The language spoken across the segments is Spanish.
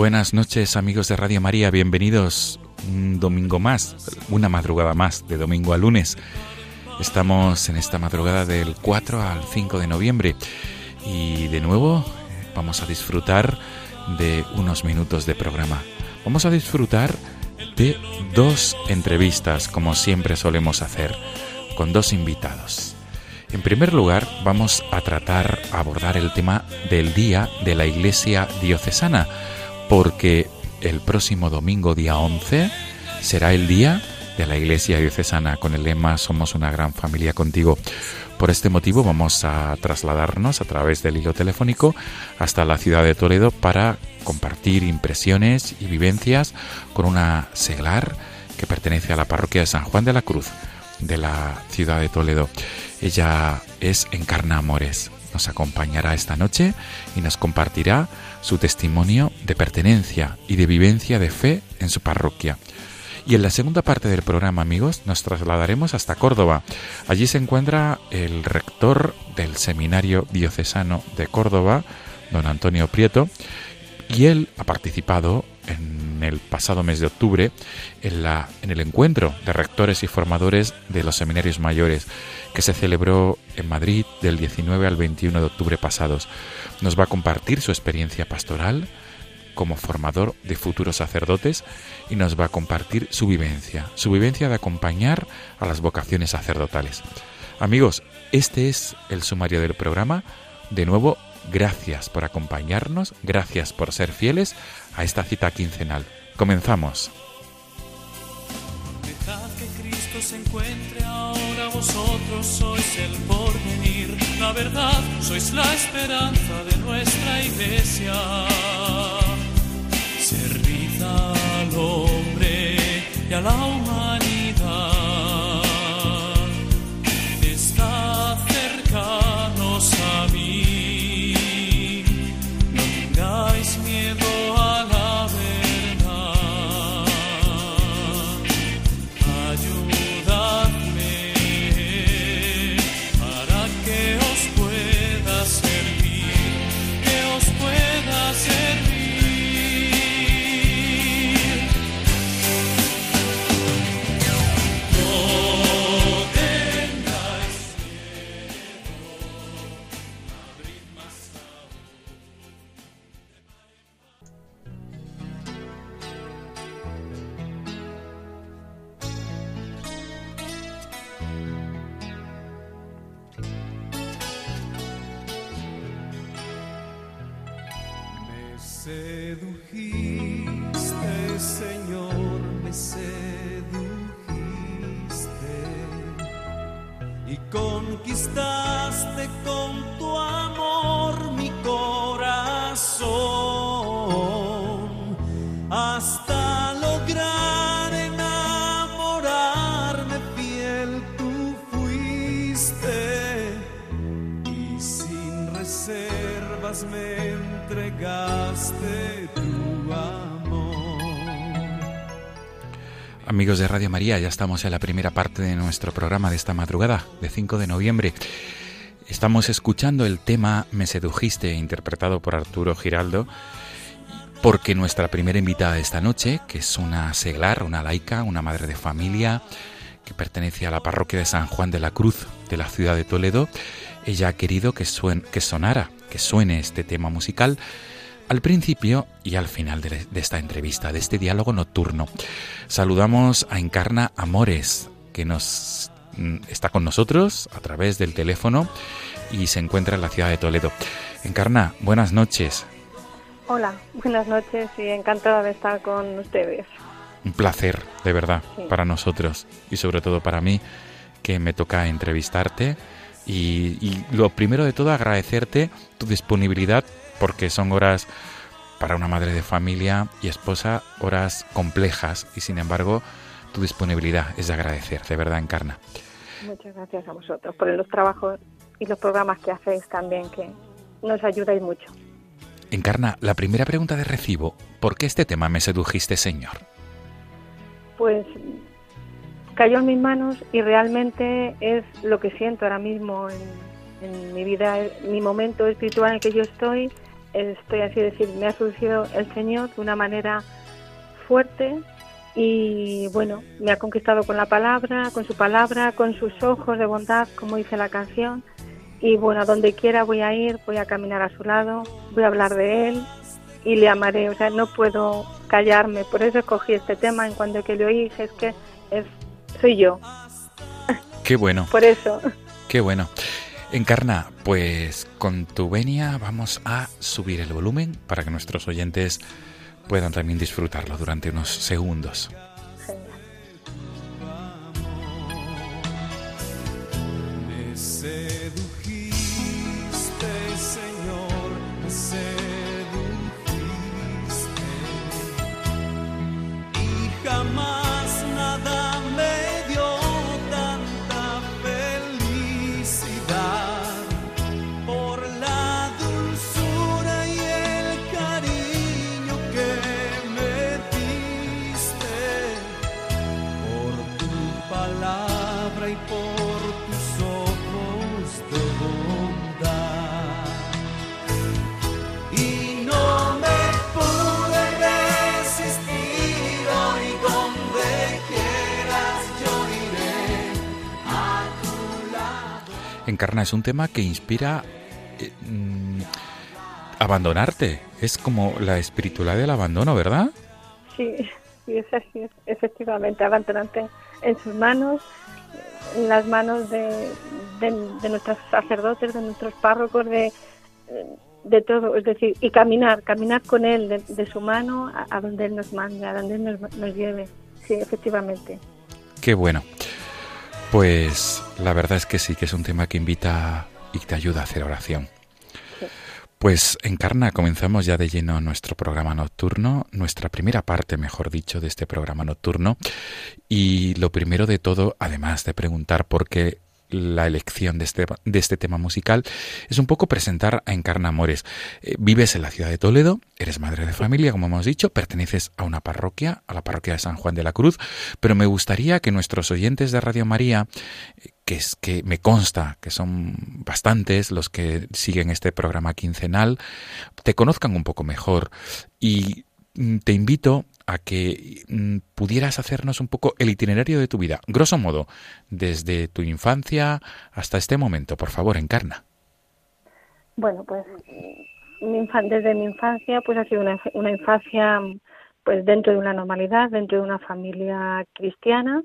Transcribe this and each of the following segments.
Buenas noches amigos de Radio María, bienvenidos un domingo más, una madrugada más, de domingo a lunes. Estamos en esta madrugada del 4 al 5 de noviembre y de nuevo eh, vamos a disfrutar de unos minutos de programa. Vamos a disfrutar de dos entrevistas, como siempre solemos hacer, con dos invitados. En primer lugar, vamos a tratar, a abordar el tema del Día de la Iglesia Diocesana, porque el próximo domingo, día 11, será el Día de la Iglesia Diocesana, con el lema Somos una gran familia contigo. Por este motivo vamos a trasladarnos a través del hilo telefónico hasta la ciudad de Toledo para compartir impresiones y vivencias con una seglar que pertenece a la parroquia de San Juan de la Cruz de la ciudad de Toledo. Ella es Encarna Amores. Nos acompañará esta noche y nos compartirá su testimonio de pertenencia y de vivencia de fe en su parroquia. Y en la segunda parte del programa, amigos, nos trasladaremos hasta Córdoba. Allí se encuentra el rector del Seminario Diocesano de Córdoba, don Antonio Prieto, y él ha participado en el pasado mes de octubre en, en el encuentro de rectores y formadores de los seminarios mayores que se celebró en Madrid del 19 al 21 de octubre pasados. Nos va a compartir su experiencia pastoral como formador de futuros sacerdotes y nos va a compartir su vivencia, su vivencia de acompañar a las vocaciones sacerdotales. Amigos, este es el sumario del programa. De nuevo, gracias por acompañarnos, gracias por ser fieles a esta cita quincenal. Comenzamos. Dejad que Cristo se encuentre ahora, vosotros sois el porvenir, la verdad, sois la esperanza de nuestra iglesia. Servid al hombre y a la humanidad. María, ya estamos en la primera parte de nuestro programa de esta madrugada, de 5 de noviembre. Estamos escuchando el tema Me sedujiste, interpretado por Arturo Giraldo, porque nuestra primera invitada de esta noche, que es una seglar, una laica, una madre de familia, que pertenece a la parroquia de San Juan de la Cruz de la ciudad de Toledo, ella ha querido que, que sonara, que suene este tema musical al principio y al final de, esta entrevista, de este diálogo nocturno. Saludamos a Encarna Amores, que nos mm, está con nosotros a través del teléfono y se encuentra en la ciudad de Toledo. Encarna, buenas noches. Hola, buenas noches y encantada de estar con ustedes. Un placer, de verdad, para nosotros y sobre todo para mí, que me toca entrevistarte. Y, y, lo primero de todo, agradecerte tu disponibilidad porque son horas para una madre de familia y esposa, horas complejas y sin embargo tu disponibilidad es de agradecer, de verdad encarna. Muchas gracias a vosotros por los trabajos y los programas que hacéis también, que nos ayudáis mucho. Encarna, la primera pregunta de recibo, ¿por qué este tema me sedujiste, Señor? Pues cayó en mis manos y realmente es lo que siento ahora mismo en, en mi vida, mi momento espiritual en el que yo estoy estoy así decir, me ha surgido el Señor de una manera fuerte y bueno, me ha conquistado con la palabra, con su palabra, con sus ojos de bondad, como dice la canción. Y bueno, a donde quiera voy a ir, voy a caminar a su lado, voy a hablar de él y le amaré. O sea, no puedo callarme. Por eso escogí este tema. En cuanto que le oí, dije, es que es, soy yo. Qué bueno. Por eso. Qué bueno. Encarna, pues con tu venia vamos a subir el volumen para que nuestros oyentes puedan también disfrutarlo durante unos segundos. Encarna, es un tema que inspira eh, mm, abandonarte. Es como la espiritualidad del abandono, ¿verdad? Sí, sí, es así, efectivamente, abandonarte en sus manos, en las manos de, de, nuestros sacerdotes, de nuestros párrocos, de, de todo, es decir, y caminar, caminar con Él, de, su mano a, donde Él nos mande, a donde Él nos, nos lleve. Sí, efectivamente. Qué bueno. Pues la verdad es que sí, que es un tema que invita y te ayuda a hacer oración. Pues Encarna, comenzamos ya de lleno nuestro programa nocturno, nuestra primera parte, mejor dicho, de este programa nocturno. Y lo primero de todo, además de preguntar por qué la elección de este, de este tema musical es un poco presentar a Encarna Amores. Eh, vives en la ciudad de Toledo, eres madre de familia, como hemos dicho, perteneces a una parroquia, a la parroquia de San Juan de la Cruz, pero me gustaría que nuestros oyentes de Radio María, que es que me consta que son bastantes los que siguen este programa quincenal, te conozcan un poco mejor y mm, te invito a que mm, pudieras hacernos un poco el itinerario de tu vida, grosso modo, desde tu infancia hasta este momento. Por favor, encarna. Bueno, pues desde mi infancia pues ha sido una, una infancia pues dentro de una normalidad, dentro de una familia cristiana.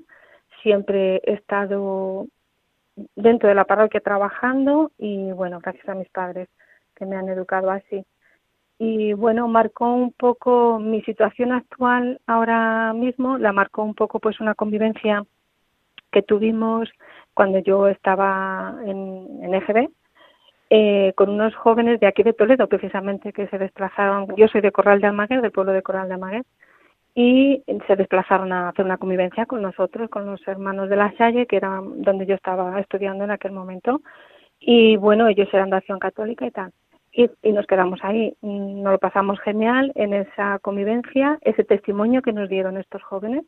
Siempre he estado dentro de la parroquia trabajando y bueno, gracias a mis padres que me han educado así y bueno, marcó un poco mi situación actual ahora mismo, la marcó un poco pues una convivencia que tuvimos cuando yo estaba en, en EGB, eh, con unos jóvenes de aquí de Toledo, precisamente, que se desplazaron, yo soy de Corral de Almaguer, del pueblo de Corral de Almaguer, y se desplazaron a hacer una convivencia con nosotros, con los hermanos de la Salle, que era donde yo estaba estudiando en aquel momento, y bueno, ellos eran de acción católica y tal y, nos quedamos ahí. Nos lo pasamos genial en esa convivencia, ese testimonio que nos dieron estos jóvenes,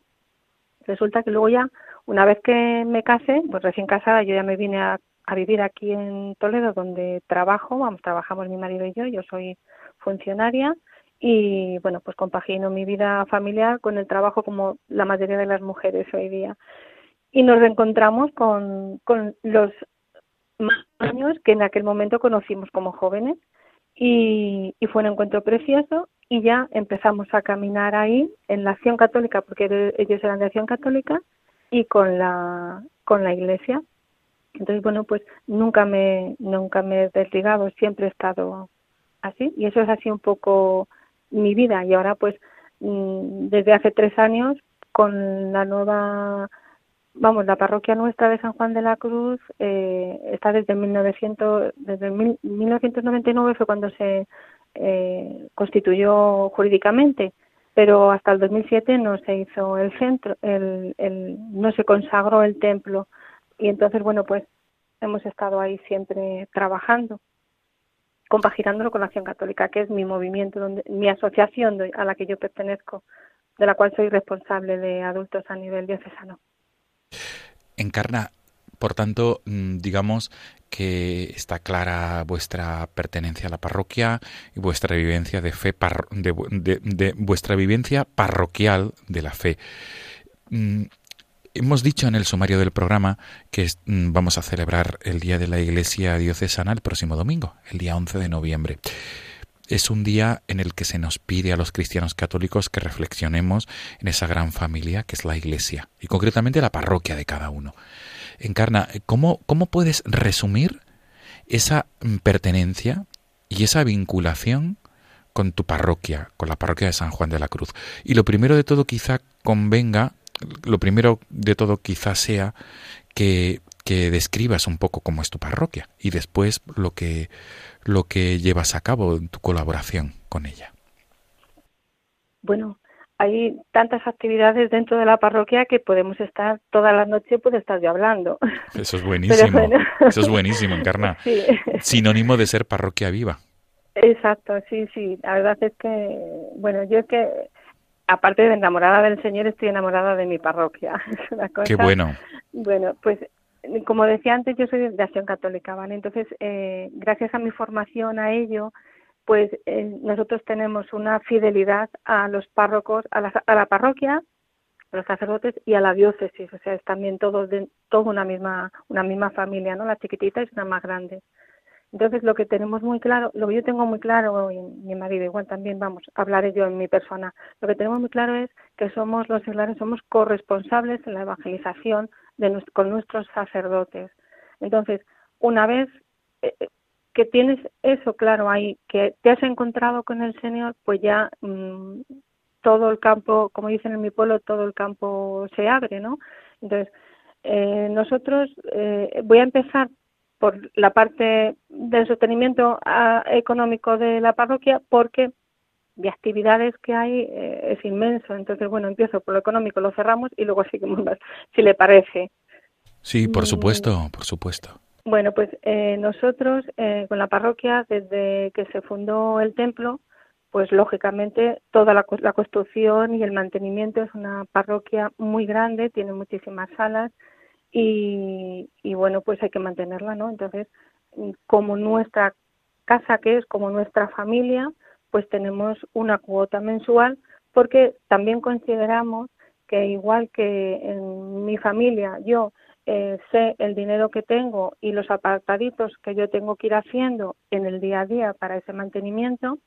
resulta que luego ya, una vez que me casé, pues recién casada, yo ya me vine a, vivir aquí en Toledo, donde trabajo, vamos, trabajamos mi marido y yo, yo soy funcionaria y bueno, pues compagino mi vida familiar con el trabajo como la mayoría de las mujeres hoy día. Y nos reencontramos con, con los años que en aquel momento conocimos como jóvenes y, y, fue un encuentro precioso y ya empezamos a caminar ahí en la acción católica porque ellos eran de acción católica y con la con la iglesia. Entonces bueno pues nunca me nunca me he desligado siempre he estado así y eso es así un poco mi vida. Y ahora pues mm, desde hace tres años con la nueva vamos la parroquia nuestra de San Juan de la Cruz eh, está desde 1900 desde 1999 fue cuando se eh, constituyó jurídicamente pero hasta el 2007 no se hizo el centro el, el no se consagró el templo y entonces bueno pues hemos estado ahí siempre trabajando compaginándolo con la Acción Católica, que es mi movimiento, donde, mi asociación a la que yo pertenezco, de la cual soy responsable de adultos a nivel diocesano. Encarna, por tanto, mm, digamos que está clara vuestra pertenencia a la parroquia y vuestra vivencia de fe, de, de vuestra vivencia parroquial de la fe. Mm, Hemos dicho en el sumario del programa que mm, vamos a celebrar el Día de la Iglesia Diocesana el próximo domingo, el día 11 de noviembre. Es un día en el que se nos pide a los cristianos católicos que reflexionemos en esa gran familia que es la Iglesia y concretamente la parroquia de cada uno. Encarna, ¿cómo, cómo puedes resumir esa pertenencia y esa vinculación con tu parroquia, con la parroquia de San Juan de la Cruz? Y lo primero de todo quizá convenga lo primero de todo quizás sea que, que describas un poco cómo es tu parroquia y después lo que, lo que llevas a cabo en tu colaboración con ella. Bueno, hay tantas actividades dentro de la parroquia que podemos estar toda la noche, puede estar yo hablando. Eso es buenísimo. Eso es buenísimo, Encarna. Sinónimo de ser parroquia viva. Exacto, sí, sí. La verdad es que, bueno, yo es que aparte de enamorada del Señor, estoy enamorada de mi parroquia. Es una cosa, Qué bueno. Bueno, pues como decía antes, yo soy de Acción Católica, ¿vale? Entonces, eh, gracias a mi formación a ello, pues eh, nosotros tenemos una fidelidad a los párrocos, a la, a la parroquia, a los sacerdotes y a la diócesis, o sea, es también todos de, toda una misma una misma familia, ¿no? La chiquitita es una más grande. Entonces, lo que tenemos muy claro, lo que yo tengo muy claro, y mi marido igual también, vamos, hablaré yo en mi persona, lo que tenemos muy claro es que somos los seglares, somos corresponsables en la evangelización de, con nuestros sacerdotes. Entonces, una vez eh, eh, que tienes eso claro ahí, que te has encontrado con el Señor, pues ya mmm, todo el campo, como dicen en mi pueblo, todo el campo se abre, ¿no? Entonces, eh, nosotros, eh, voy a empezar por la parte del sostenimiento ah, económico de la parroquia porque de actividades que hay eh, es inmenso. Entonces, bueno, empiezo por lo económico, lo cerramos y luego seguimos más, si le parece. Sí, por mm. supuesto, por supuesto. Bueno, pues eh, nosotros eh, con la parroquia, desde que se fundó el templo, pues lógicamente toda la, la construcción y el mantenimiento es una parroquia muy grande, tiene muchísimas salas, y, y bueno, pues hay que mantenerla, ¿no? Entonces, como nuestra casa que es, como nuestra familia, pues tenemos una cuota mensual porque también consideramos que igual que en mi familia yo eh, sé el dinero que tengo y los apartaditos que yo tengo que ir haciendo en el día a día para ese mantenimiento,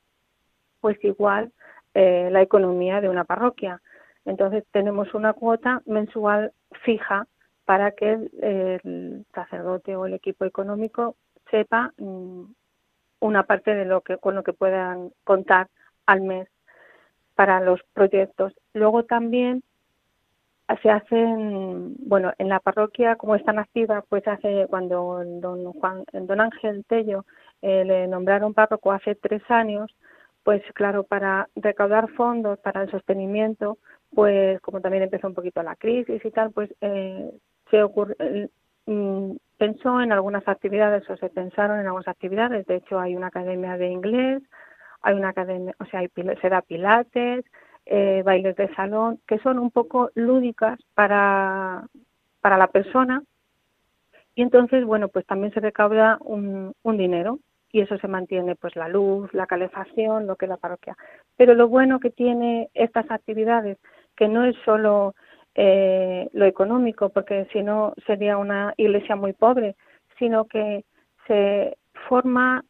pues igual eh, la economía de una parroquia. Entonces tenemos una cuota mensual fija para que el, sacerdote o el equipo económico sepa mm, una parte de lo que con lo que puedan contar al mes para los proyectos. Luego también se hacen, bueno, en la parroquia como están activa, pues hace cuando don Juan, don Ángel Tello eh, le nombraron párroco hace tres años, pues claro, para recaudar fondos para el sostenimiento, pues como también empezó un poquito la crisis y tal, pues eh, se mm, pensó en algunas actividades o se pensaron en algunas actividades. De hecho, hay una academia de inglés, hay una academia, o sea, hay, se da pilates, eh, bailes de salón, que son un poco lúdicas para, para la persona. Y entonces, bueno, pues también se recauda un, un dinero y eso se mantiene pues la luz, la calefacción, lo que es la parroquia. Pero lo bueno que tiene estas actividades, que no es solo eh, lo económico, porque si no sería una iglesia muy pobre, sino que se forma,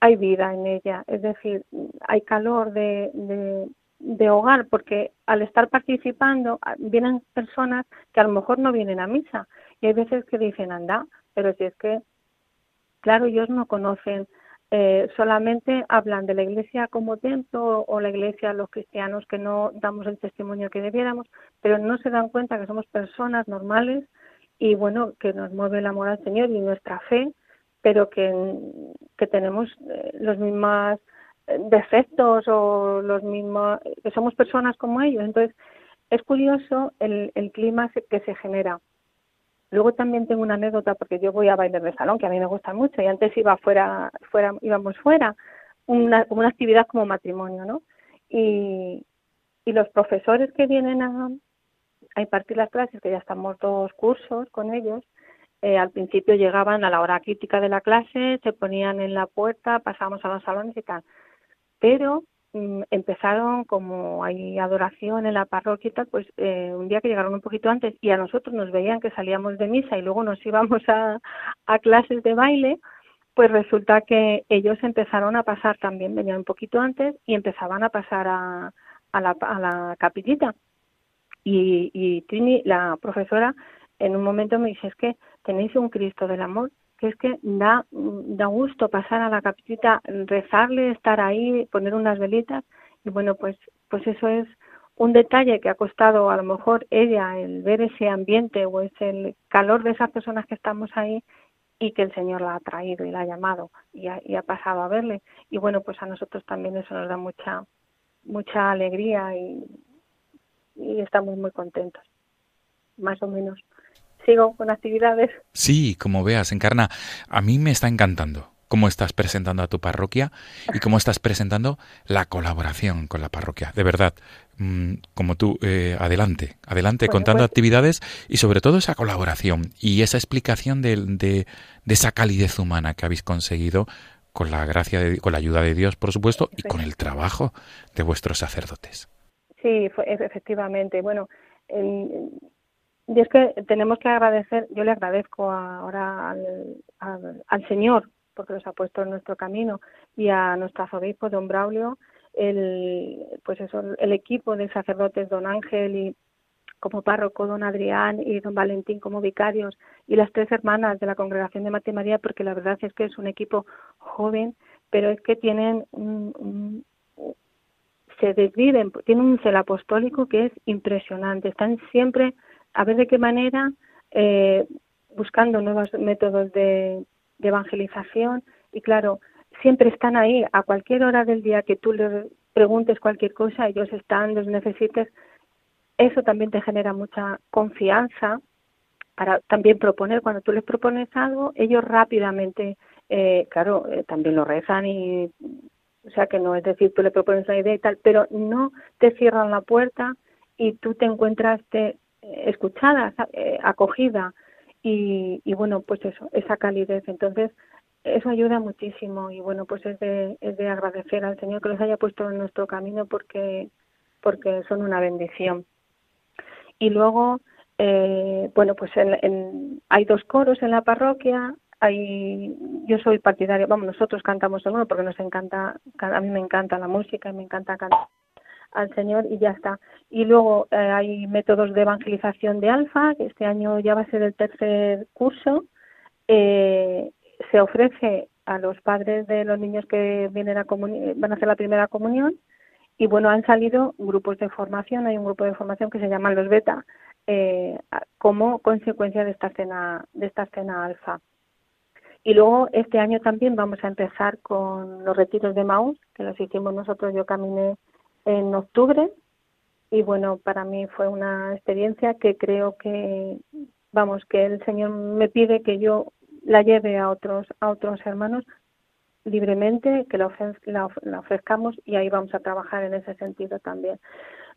hay vida en ella, es decir, hay calor de, de, de hogar, porque al estar participando ah, vienen personas que a lo mejor no vienen a misa y hay veces que dicen, anda, pero si es que, claro, ellos no conocen eh, solamente hablan de la iglesia como templo o la iglesia los cristianos que no damos el testimonio que debiéramos, pero no se dan cuenta que somos personas normales y bueno, que nos mueve el amor al Señor y nuestra fe, pero que, que tenemos eh, los mismos eh, defectos o los mismos, que somos personas como ellos. Entonces, es curioso el, el clima que se genera. Luego también tengo una anécdota porque yo voy a bailar de salón, que a mí me gusta mucho, y antes iba fuera, fuera íbamos fuera, una, una actividad como matrimonio, ¿no? Y, los profesores que vienen a, a impartir las clases, que ya estamos dos cursos con ellos, eh, al principio llegaban a la hora crítica de la clase, se ponían en la puerta, pasábamos a los salones y tal. Pero empezaron como hay adoración en la parroquia y tal, pues eh, un día que llegaron un poquito antes y a nosotros nos veían que salíamos de misa y luego nos íbamos a, clases de baile, pues resulta que ellos empezaron a pasar también, venían un poquito antes y empezaban a pasar a, la, a capillita. Y, y Trini, la profesora, en un momento me dice, es que tenéis un Cristo del amor que es que da, da gusto pasar a la capillita, rezarle, estar ahí, poner unas velitas. Y bueno, pues, pues eso es un detalle que ha costado a lo mejor ella el ver ese ambiente o ese el calor de esas personas que estamos ahí y que el Señor la ha traído y la ha llamado y ha, y ha pasado a verle. Y bueno pues a nosotros también eso nos da mucha mucha alegría y, y estamos muy contentos más o menos sigo con actividades. Sí, como veas, Encarna, a mí me está encantando cómo estás presentando a tu parroquia y cómo estás presentando la colaboración con la parroquia. De verdad, mm, como tú, eh, adelante, adelante contando pues actividades y sobre todo esa colaboración y esa explicación de, de, esa calidez humana que habéis conseguido con la gracia, de, con la ayuda de Dios, por supuesto, y con el trabajo de vuestros sacerdotes. Sí, efectivamente. Bueno, y es que tenemos que agradecer, yo le agradezco ahora al, al, Señor, porque los ha puesto en nuestro camino, y a nuestro arzobispo, don Braulio, el, pues eso, el equipo de sacerdotes, don Ángel y como párroco, don Adrián y don Valentín como vicarios, y las tres hermanas de la congregación de Mate María, porque la verdad es que es un equipo joven, pero es que tienen un, se desviven, tienen un cel apostólico que es impresionante, están siempre a ver de qué manera, eh, buscando nuevos métodos de, evangelización y claro, siempre están ahí a cualquier hora del día que tú les preguntes cualquier cosa, ellos están, los necesites. Eso también te genera mucha confianza para también proponer. Cuando tú les propones algo, ellos rápidamente, eh, claro, eh, también lo rezan y, o sea, que no es decir, tú le propones una idea y tal, pero no te cierran la puerta y tú te encuentras, te, escuchada, eh, acogida y, y, bueno, pues eso, esa calidez. Entonces, eso ayuda muchísimo y bueno, pues es de, es de agradecer al Señor que los haya puesto en nuestro camino porque, porque son una bendición. Y luego, eh, bueno, pues en, hay dos coros en la parroquia, hay, yo soy partidaria, vamos, nosotros cantamos en uno porque nos encanta, a mí me encanta la música y me encanta cantar al Señor y ya está. Y luego eh, hay métodos de evangelización de alfa, que este año ya va a ser el tercer curso. Eh, se ofrece a los padres de los niños que vienen a van a hacer la primera comunión y bueno, han salido grupos de formación, hay un grupo de formación que se llaman los beta, eh, como consecuencia de esta cena, de esta cena alfa. Y luego este año también vamos a empezar con los retiros de Maús, que los hicimos nosotros, yo caminé en octubre y bueno, para mí fue una experiencia que creo que, vamos, que el Señor me pide que yo la lleve a otros, a otros hermanos libremente, que la, ofrezcamos y ahí vamos a trabajar en ese sentido también.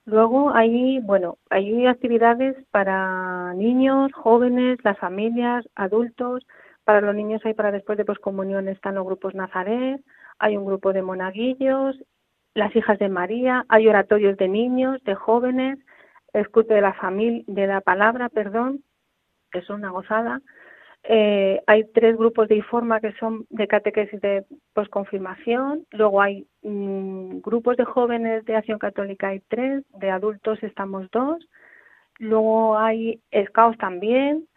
Luego hay, bueno, hay actividades para niños, jóvenes, las familias, adultos. Para los niños hay para después de poscomunión están los grupos Nazaret, hay un grupo de monaguillos, las hijas de María, hay oratorios de niños, de jóvenes, escuche de la familia, de la palabra, perdón, que es una gozada. Eh, hay tres grupos de IFORMA que son de catequesis de posconfirmación, luego hay mm, grupos de jóvenes de Acción Católica, hay tres, de adultos estamos dos, luego hay SCAOS también,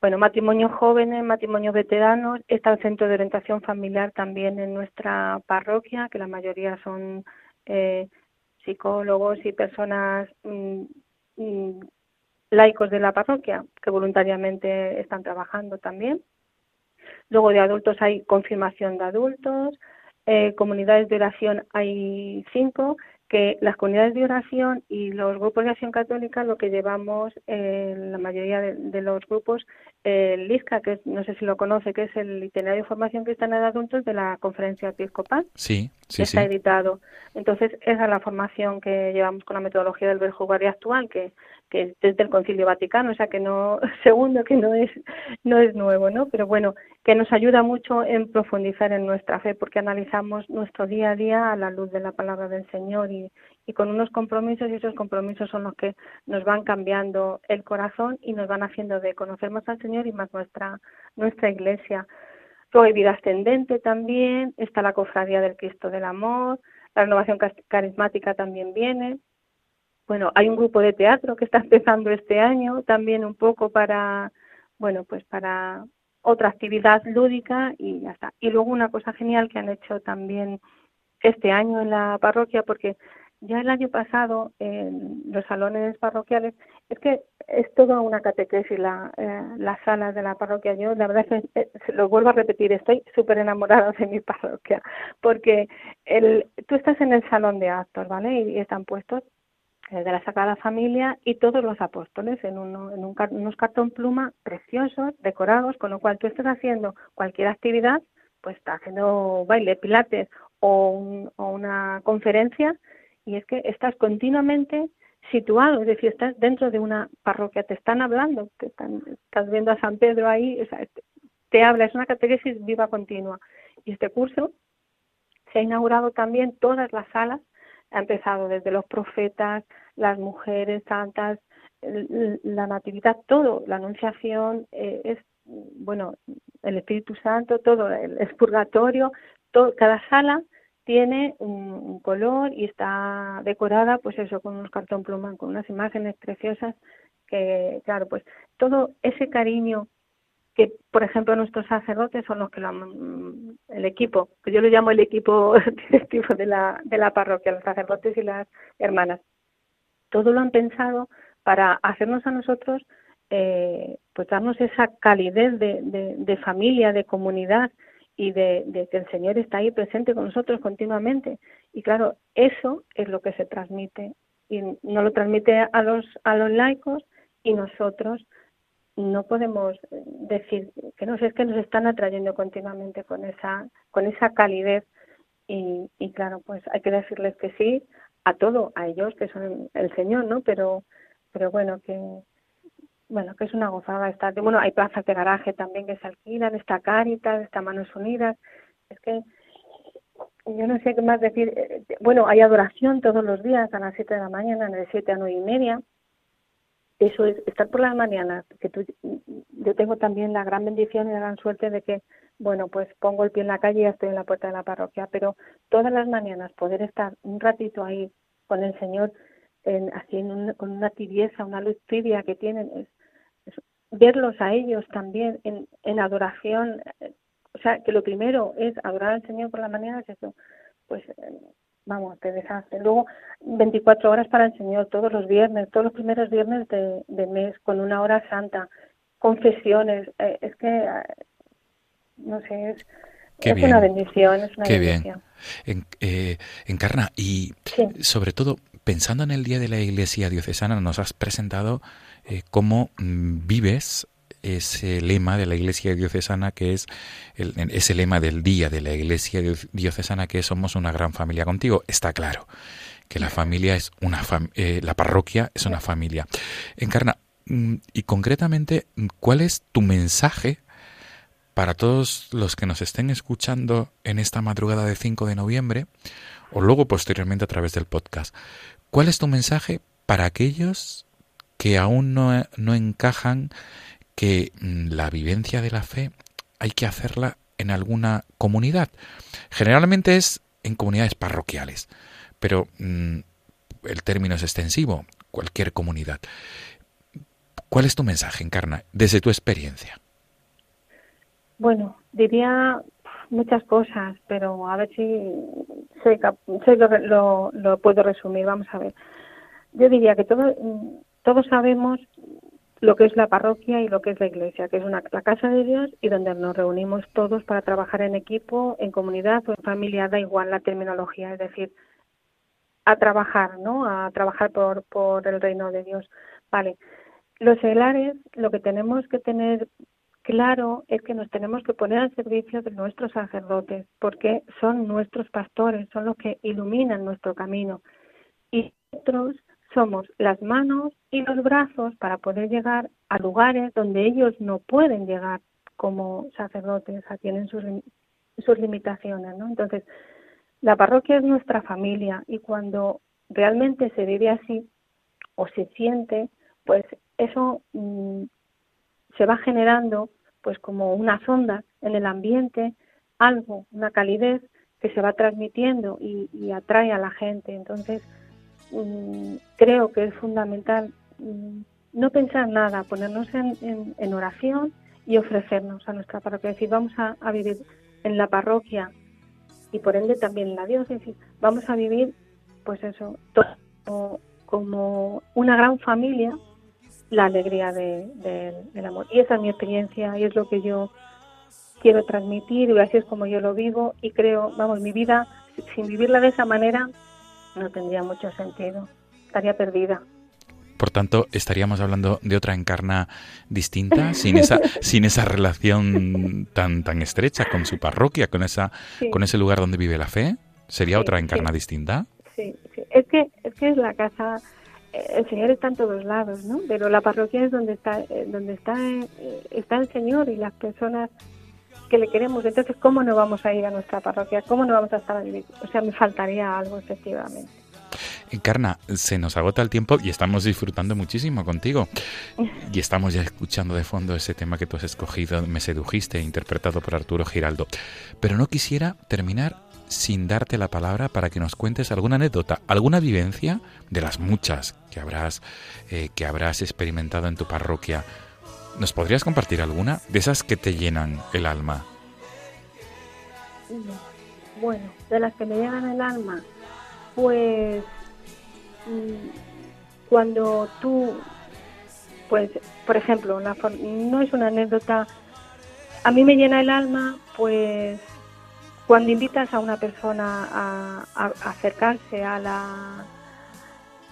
bueno, matrimonios jóvenes, matrimonios veteranos, está el centro de orientación familiar también en nuestra parroquia, que la mayoría son eh, psicólogos y personas mm, mm, laicos de la parroquia que voluntariamente están trabajando también. Luego de adultos hay confirmación de adultos, eh, comunidades de oración hay cinco, que las comunidades de oración y los grupos de acción católica lo que llevamos en la mayoría de, los grupos el LISCA, que no sé si lo conoce, que es el itinerario de formación cristiana de adultos de la conferencia episcopal. Sí, sí, está editado. Entonces, esa es la formación que llevamos con la metodología del Verjugario actual, que que es desde el Concilio Vaticano, o sea que no, segundo que no es, no es nuevo, ¿no? Pero bueno, que nos ayuda mucho en profundizar en nuestra fe, porque analizamos nuestro día a día a la luz de la palabra del Señor y, y con unos compromisos, y esos compromisos son los que nos van cambiando el corazón y nos van haciendo de conocer más al Señor y más nuestra, nuestra iglesia. Luego vida ascendente también, está la cofradía del Cristo del Amor, la renovación carismática también viene, bueno, hay un grupo de teatro que está empezando este año también un poco para, bueno, pues para otra actividad lúdica y ya está. Y luego una cosa genial que han hecho también este año en la parroquia, porque ya el año pasado en los salones parroquiales, es que es toda una catequesis la, eh, las salas de la parroquia. Yo la verdad es que eh, lo vuelvo a repetir, estoy súper enamorada de mi parroquia, porque el, tú estás en el salón de actos, ¿vale? y están puestos de la Sagrada Familia y todos los apóstoles en, uno, en un, unos cartón pluma preciosos, decorados, con lo cual tú estás haciendo cualquier actividad, pues estás haciendo baile, pilates o, o una conferencia y es que estás continuamente situado, es decir, estás dentro de una parroquia, te están hablando, te están, estás viendo a San Pedro ahí, o sea, te habla, es una catequesis viva continua. Y este curso se ha inaugurado también todas las salas ha empezado desde los profetas, las mujeres santas, la natividad, todo, la anunciación, eh, es, bueno, el Espíritu Santo, todo, el expurgatorio, todo, cada sala tiene un, color y está decorada, pues eso, con unos cartón pluma, con unas imágenes preciosas que, claro, pues todo ese cariño que, por ejemplo, nuestros sacerdotes son los que lo el equipo, que yo lo llamo el equipo directivo de la, de la parroquia, los sacerdotes y las hermanas. Todo lo han pensado para hacernos a nosotros, eh, pues darnos esa calidez de, de, familia, de comunidad y de, de, que el Señor está ahí presente con nosotros continuamente. Y claro, eso es lo que se transmite y no lo transmite a los, a los laicos y nosotros no podemos eh, decir que no es que nos están atrayendo continuamente con esa, con esa calidez y, y claro, pues hay que decirles que sí a todo, a ellos que son el Señor, ¿no? Pero, pero bueno, que bueno, que es una gozada estar. Bueno, hay plazas de garaje también que se alquilan, está Caritas, está Manos Unidas. Es que yo no sé qué más decir. Eh, bueno, hay adoración todos los días a las 7 de la mañana, de 7 a 9 y media eso es estar por las mañanas, que tú, yo tengo también la gran bendición y la gran suerte de que, bueno, pues pongo el pie en la calle y ya estoy en la puerta de la parroquia, pero todas las mañanas poder estar un ratito ahí con el Señor, en, así con una tibieza, una luz tibia que tienen, es, verlos a ellos también en, en adoración, o sea, que lo primero es adorar al Señor por la mañana, es eso, pues vamos, te dejaste. Luego, 24 horas para el Señor, todos los viernes, todos los primeros viernes de, mes, con una hora santa, confesiones. Eh, es que, eh, no sé, es, una bendición, es una Qué bendición. bien. Eh, encarna, y sobre todo, pensando en el Día de la Iglesia Diocesana, nos has presentado cómo mm, vives ese lema de la Iglesia diocesana que es el, ese lema del día de la Iglesia diocesana que somos una gran familia contigo, está claro que la familia es una eh, la parroquia es una familia. Encarna, mm, y concretamente, ¿cuál es tu mensaje para todos los que nos estén escuchando en esta madrugada de 5 de noviembre o luego posteriormente a través del podcast? ¿Cuál es tu mensaje para aquellos que aún no, no encajan que mm, la vivencia de la fe hay que hacerla en alguna comunidad? Generalmente es en comunidades parroquiales, pero mm, el término es extensivo, cualquier comunidad. ¿Cuál es tu mensaje, Encarna, desde tu experiencia? Bueno, diría muchas cosas, pero a ver si sé, lo, lo, puedo resumir. Vamos a ver. Yo diría que todo, todos sabemos lo que es la parroquia y lo que es la iglesia, que es una, la casa de Dios y donde nos reunimos todos para trabajar en equipo, en comunidad o en familia, da igual la terminología, es decir, a trabajar, ¿no? A trabajar por, el reino de Dios. Vale. Los seglares, lo que tenemos que tener claro es que nos tenemos que poner al servicio de nuestros sacerdotes, porque son nuestros pastores, son los que iluminan nuestro camino. Y nosotros somos las manos y los brazos para poder llegar a lugares donde ellos no pueden llegar como sacerdotes, o tienen sus, sus limitaciones, ¿no? Entonces, la parroquia es nuestra familia y cuando realmente se vive así o se siente, pues eso mm, se va generando pues como una sonda en el ambiente, algo, una calidez que se va transmitiendo y atrae a la gente. Entonces, Mm, creo que es fundamental mm, no pensar nada, ponernos en, oración y ofrecernos a nuestra parroquia. Es decir, vamos a, vivir en la parroquia y por ende también en la diócesis. Vamos a vivir, pues eso, como, una gran familia, la alegría del amor. Y esa es mi experiencia y es lo que yo quiero transmitir y así es como yo lo vivo y creo, vamos, mi vida, sin vivirla de esa manera, no tendría mucho sentido, estaría perdida. Por tanto, estaríamos hablando de otra encarna distinta, sin esa, sin esa relación tan, tan estrecha con su parroquia, con esa, con ese lugar donde vive la fe. ¿Sería otra encarna distinta? Sí, Es que, es que es la casa, eh, el Señor está en todos lados, ¿no? Pero la parroquia es donde está, eh, donde está, eh, está el Señor y las personas que le queremos. Entonces, ¿cómo no vamos a ir a nuestra parroquia? ¿Cómo no vamos a estar a vivir? O sea, me faltaría algo, efectivamente. Encarna, se nos agota el tiempo y estamos disfrutando muchísimo contigo. Y estamos ya escuchando de fondo ese tema que tú has escogido, Me sedujiste, interpretado por Arturo Giraldo. Pero no quisiera terminar sin darte la palabra para que nos cuentes alguna anécdota, alguna vivencia de las muchas que habrás, eh, que habrás experimentado en tu parroquia ¿Nos podrías compartir alguna de esas que te llenan el alma? Bueno, de las que me llenan el alma, pues mm, cuando tú, pues, por ejemplo, no es una anécdota, a mí me llena el alma, pues, cuando invitas a una persona a, acercarse a la,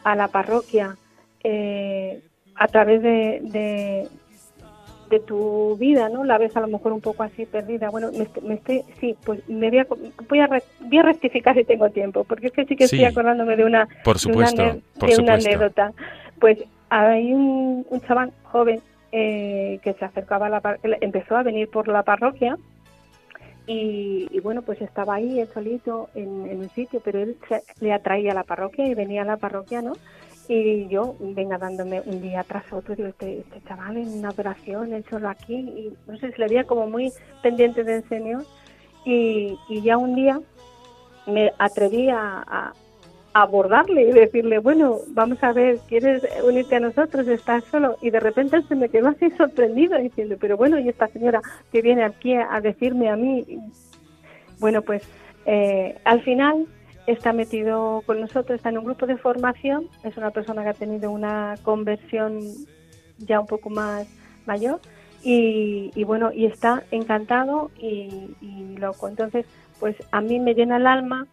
a la parroquia eh, a través de tu vida, ¿no? La ves a lo mejor un poco así perdida. Bueno, me, estoy, sí, pues me voy a, voy a, voy a rectificar si tengo tiempo, porque es que sí que estoy acordándome de una, por supuesto, de una, anécdota. Pues hay un, un chaval joven eh, que se acercaba a la empezó a venir por la parroquia y, bueno, pues estaba ahí él solito en, en un sitio, pero él le atraía a la parroquia y venía a la parroquia, ¿no? Y yo venga dándome un día tras otro, digo, este, este chaval en una operación, él solo aquí, y no sé, se le veía como muy pendiente del Señor. Y, y ya un día me atreví a, abordarle y decirle, bueno, vamos a ver, ¿quieres unirte a nosotros? ¿Estás solo? Y de repente se me quedó así sorprendido diciendo, pero bueno, ¿y esta señora que viene aquí a decirme a mí? Bueno, pues eh, al final está metido con nosotros, está en un grupo de formación, es una persona que ha tenido una conversión ya un poco más mayor y, bueno, y está encantado y, loco. Entonces, pues a mí me llena el alma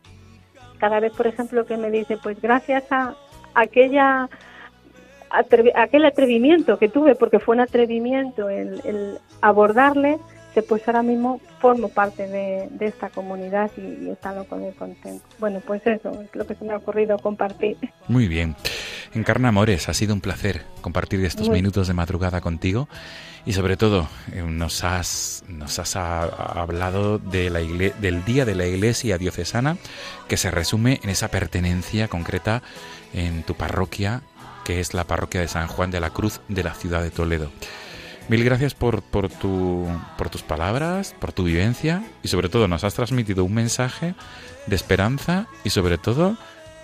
cada vez, por ejemplo, que me dice, pues gracias a aquella aquel atrevimiento que tuve, porque fue un atrevimiento el, el abordarle, pues ahora mismo formo parte de, esta comunidad y, he estado con él contento. Bueno, pues eso es lo que se me ha ocurrido compartir. Muy bien. Encarna Amores, ha sido un placer compartir estos minutos de madrugada contigo y sobre todo eh, nos has, nos has hablado de la del Día de la Iglesia Diocesana que se resume en esa pertenencia concreta en tu parroquia, que es la parroquia de San Juan de la Cruz de la ciudad de Toledo. Mil gracias por, por, tu, por tus palabras, por tu vivencia y sobre todo nos has transmitido un mensaje de esperanza y sobre todo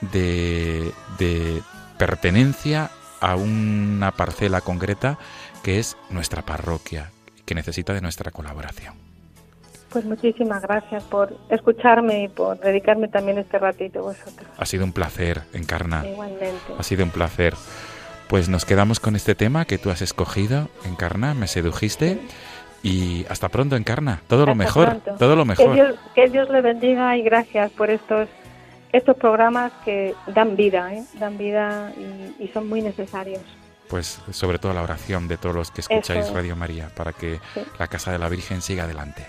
de, de pertenencia a una parcela concreta que es nuestra parroquia, que necesita de nuestra colaboración. Pues muchísimas gracias por escucharme y por dedicarme también este ratito vosotros. Ha sido un placer, Encarna. Igualmente. Ha sido un placer. Pues nos quedamos con este tema que tú has escogido, Encarna, me sedujiste. Y hasta pronto, Encarna. Todo lo mejor. Todo lo mejor. Que Dios, le bendiga y gracias por estos estos programas que dan vida, ¿eh? dan vida y, son muy necesarios. Pues sobre todo la oración de todos los que escucháis Radio María para que la Casa de la Virgen siga adelante.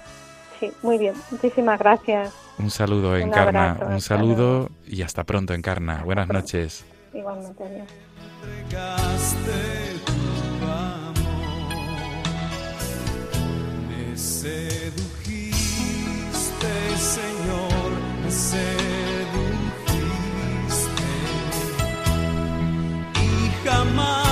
Sí, muy bien. Muchísimas gracias. Un saludo, Encarna. un saludo y hasta pronto, Encarna. Buenas noches. Igualmente, adiós. Me sedujiste, Señor, me sedujiste. Y jamás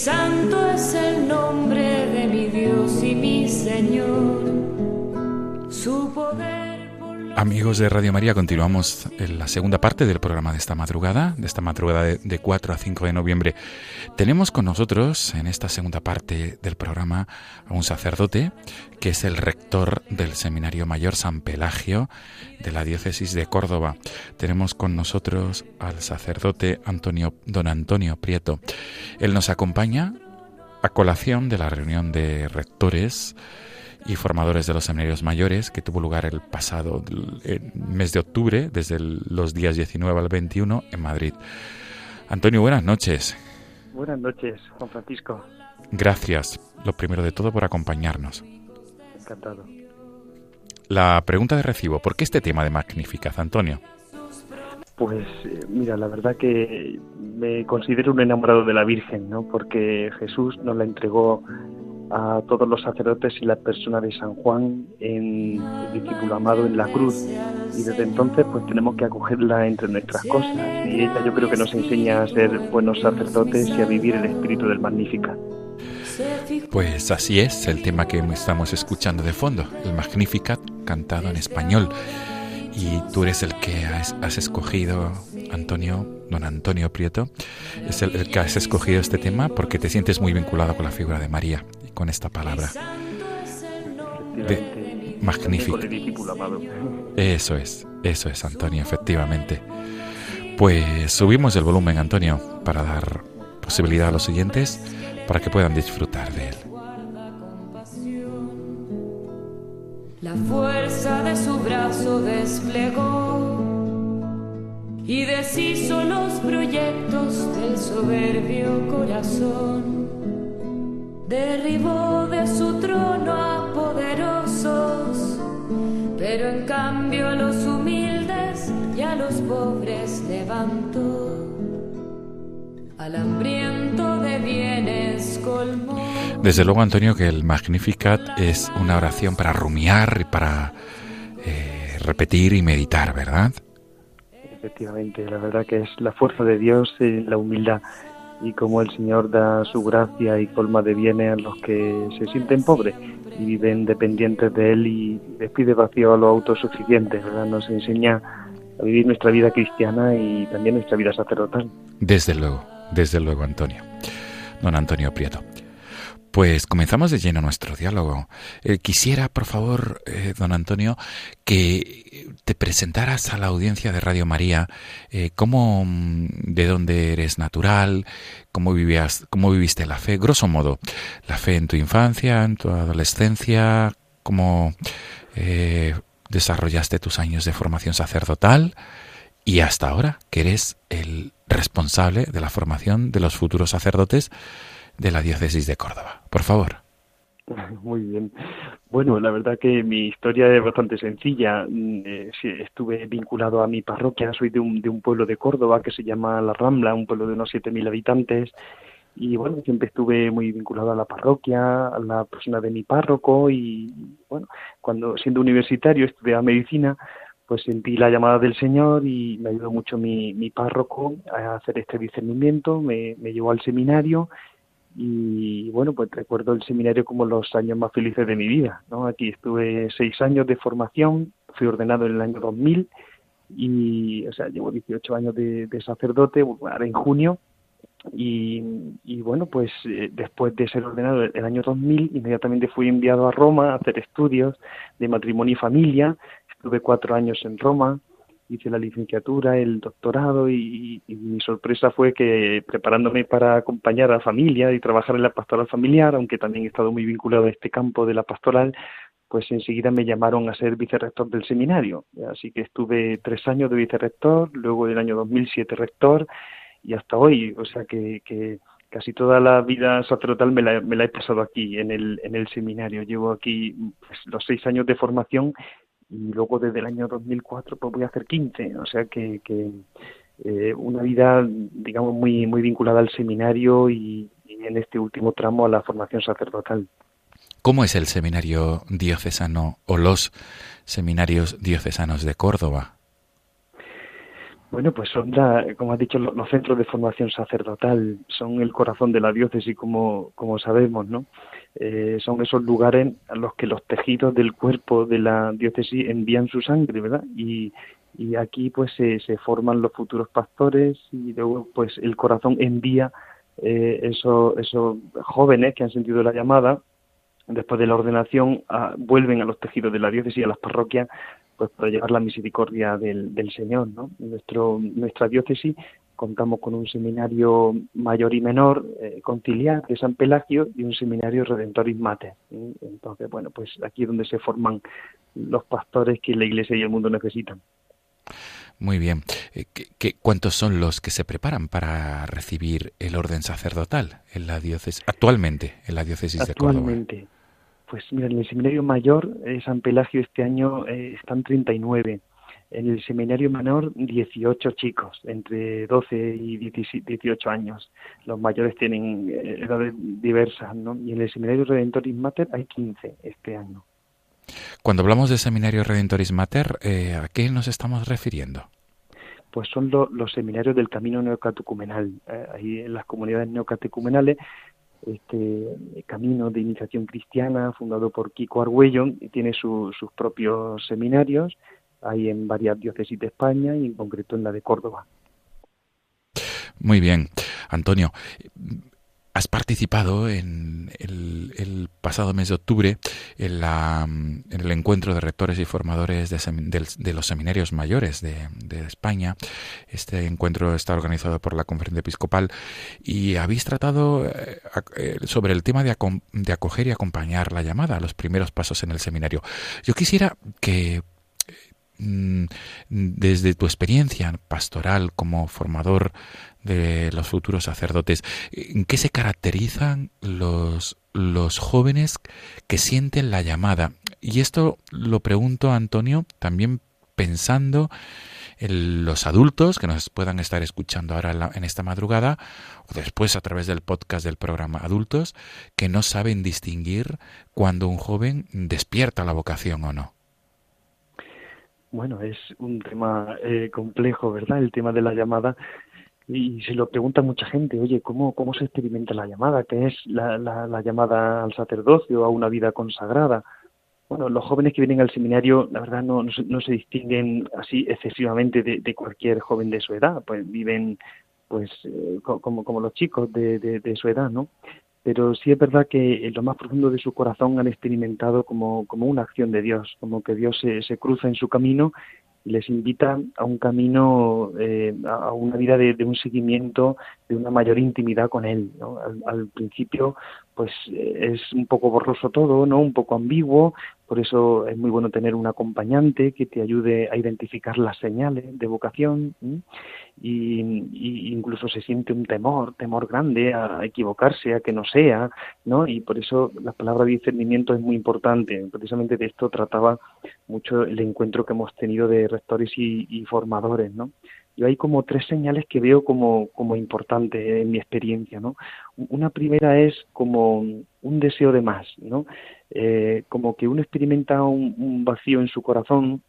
Santo Amigos de Radio María, continuamos en la segunda parte del programa de esta madrugada, de esta madrugada de, 4 a 5 de noviembre. Tenemos con nosotros en esta segunda parte del programa a un sacerdote que es el rector del Seminario Mayor San Pelagio de la Diócesis de Córdoba. Tenemos con nosotros al sacerdote Antonio, don Antonio Prieto. Él nos acompaña a colación de la reunión de rectores y formadores de los seminarios mayores, que tuvo lugar el pasado mes de octubre, desde los días 19 al 21, en Madrid. Antonio, buenas noches. Buenas noches, Juan Francisco. Gracias, lo primero de todo, por acompañarnos. Encantado. La pregunta de recibo, ¿por qué este tema de Magnificaz, Antonio? Pues eh, mira, la verdad que me considero un enamorado de la Virgen, ¿no? Porque Jesús nos la entregó a todos los sacerdotes y la persona de San Juan en el discípulo amado en la cruz. Y desde entonces pues tenemos que acogerla entre nuestras cosas. Y ella yo creo que nos enseña a ser buenos sacerdotes y a vivir el espíritu del Magnificat. Pues así es el tema que estamos escuchando de fondo, el Magnificat cantado en español. Y tú eres el que has, escogido, Antonio, don Antonio Prieto, es el, que has escogido este tema porque te sientes muy vinculado con la figura de María con esta palabra. De, magnífico. Eso es, eso es, Antonio, efectivamente. Pues subimos el volumen, Antonio, para dar posibilidad a los oyentes para que puedan disfrutar de él. La fuerza de su brazo desplegó y deshizo los proyectos del soberbio corazón. Derribó de su trono a poderosos, pero en cambio a los humildes y a los pobres levantó. Al hambriento de bienes colmó. Desde luego, Antonio, que el Magnificat es una oración para rumiar y para eh, repetir y meditar, ¿verdad? Efectivamente, la verdad que es la fuerza de Dios en la humildad y como el Señor da su gracia y colma de bienes a los que se sienten pobres y viven dependientes de Él y despide vacío a los autosuficientes, ¿verdad? Nos enseña a vivir nuestra vida cristiana y también nuestra vida sacerdotal. Desde luego, desde luego, Antonio. Don Antonio Prieto. Pues comenzamos de lleno nuestro diálogo. Eh, quisiera, por favor, eh, don Antonio, que te presentaras a la audiencia de Radio María eh, cómo, mm, de dónde eres natural, cómo vivías, cómo viviste la fe, grosso modo, la fe en tu infancia, en tu adolescencia, cómo desarrollaste tus años de formación sacerdotal y hasta ahora que eres el responsable de la formación de los futuros sacerdotes de la diócesis de Córdoba. Por favor. Muy bien. Bueno, la verdad que mi historia es bastante sencilla. Mm, eh, estuve vinculado a mi parroquia, soy de un, de un pueblo de Córdoba que se llama La Rambla, un pueblo de unos 7.000 habitantes. Y bueno, siempre estuve muy vinculado a la parroquia, a la persona de mi párroco y bueno, cuando siendo universitario estudiaba medicina, pues sentí la llamada del Señor y me ayudó mucho mi, mi párroco a hacer este discernimiento, me, me llevó al seminario y bueno, pues recuerdo el seminario como los años más felices de mi vida, ¿no? Aquí estuve seis años de formación, fui ordenado en el año 2000 y, o sea, llevo 18 años de, sacerdote, ahora en junio, y, y bueno, pues eh, después de ser ordenado el, el año 2000, inmediatamente fui enviado a Roma a hacer estudios de matrimonio y familia, estuve cuatro años en Roma, hice la licenciatura, el doctorado y, mi sorpresa fue que preparándome para acompañar a la familia y trabajar en la pastoral familiar, aunque también he estado muy vinculado a este campo de la pastoral, pues enseguida me llamaron a ser vicerrector del seminario. Así que estuve tres años de vicerrector, luego del año 2007 rector y hasta hoy. O sea que, que casi toda la vida sacerdotal me la, me la he pasado aquí, en el, en el seminario. Llevo aquí pues, los seis años de formación y luego desde el año 2004 pues voy a hacer 15, o sea que, que eh, una vida digamos muy muy vinculada al seminario y, en este último tramo a la formación sacerdotal. ¿Cómo es el seminario diocesano o los seminarios diocesanos de Córdoba? Bueno, pues son, como has dicho, los, centros de formación sacerdotal, son el corazón de la diócesis, como, como sabemos, ¿no? Eh, son esos lugares a los que los tejidos del cuerpo de la diócesis envían su sangre, ¿verdad? Y, y aquí pues se, se, forman los futuros pastores y luego pues el corazón envía eh, esos, esos jóvenes que han sentido la llamada después de la ordenación vuelven a los tejidos de la diócesis, a las parroquias, pues para llevar la misericordia del, del Señor, ¿no? Nuestro, nuestra diócesis contamos con un seminario mayor y menor eh, conciliar de San Pelagio y un seminario Redentoris Mater. Entonces, bueno, pues aquí es donde se forman los pastores que la Iglesia y el mundo necesitan. Muy bien. Eh, ¿Qué, cuántos son los que se preparan para recibir el orden sacerdotal en la diócesis actualmente en la diócesis de Córdoba? Actualmente, pues mira, en el seminario mayor eh, San Pelagio este año eh, están 39. En el seminario menor 18 chicos, entre 12 y 18 años. Los mayores tienen edades diversas, ¿no? Y en el seminario Redentoris Mater hay 15 este año. Cuando hablamos de Seminario Redentoris Mater, eh, ¿a qué nos estamos refiriendo? Pues son los seminarios del camino neocatecumenal. Eh, ahí en las comunidades neocatecumenales, este camino de iniciación cristiana fundado por Kiko Argüello tiene sus propios seminarios, hay en varias diócesis de España y en concreto en la de Córdoba. Muy bien, Antonio. Has participado en el, pasado mes de octubre en, la, en, el encuentro de rectores y formadores de, los seminarios mayores de, España. Este encuentro está organizado por la Conferencia Episcopal y habéis tratado eh, eh, sobre el tema de, de acoger y acompañar la llamada, los primeros pasos en el seminario. Yo quisiera que mm, desde tu experiencia pastoral como formador de los futuros sacerdotes. ¿En qué se caracterizan los, los jóvenes que sienten la llamada? Y esto lo pregunto, Antonio, también pensando en los adultos que nos puedan estar escuchando ahora en, esta madrugada o después a través del podcast del programa Adultos que no saben distinguir cuando un joven despierta la vocación o no. Bueno, es un tema eh, complejo, ¿verdad? El tema de la llamada y se lo pregunta mucha gente, oye, ¿cómo, cómo se experimenta la llamada? ¿Qué es la, la, llamada al sacerdocio, a una vida consagrada? Bueno, los jóvenes que vienen al seminario, la verdad, no, no, se, distinguen así excesivamente de, cualquier joven de su edad, pues viven pues eh, como, como los chicos de, de, su edad, ¿no? Pero sí es verdad que en lo más profundo de su corazón han experimentado como, como una acción de Dios, como que Dios se, se cruza en su camino les invita a un camino, eh, a una vida de, un seguimiento, de una mayor intimidad con Él. Al, principio, pues eh, es un poco borroso todo, no, un poco ambiguo. Por eso es muy bueno tener un acompañante que te ayude a identificar las señales de vocación y, incluso se siente un temor, temor grande a equivocarse, a que no sea, ¿no? Y por eso la palabra discernimiento es muy importante. Precisamente de esto trataba mucho el encuentro que hemos tenido de rectores y, formadores, ¿no? Yo hay como tres señales que veo como, como importantes en mi experiencia, ¿no? Una primera es como un deseo de más, ¿no? Eh, como que uno experimenta un vacío en su corazón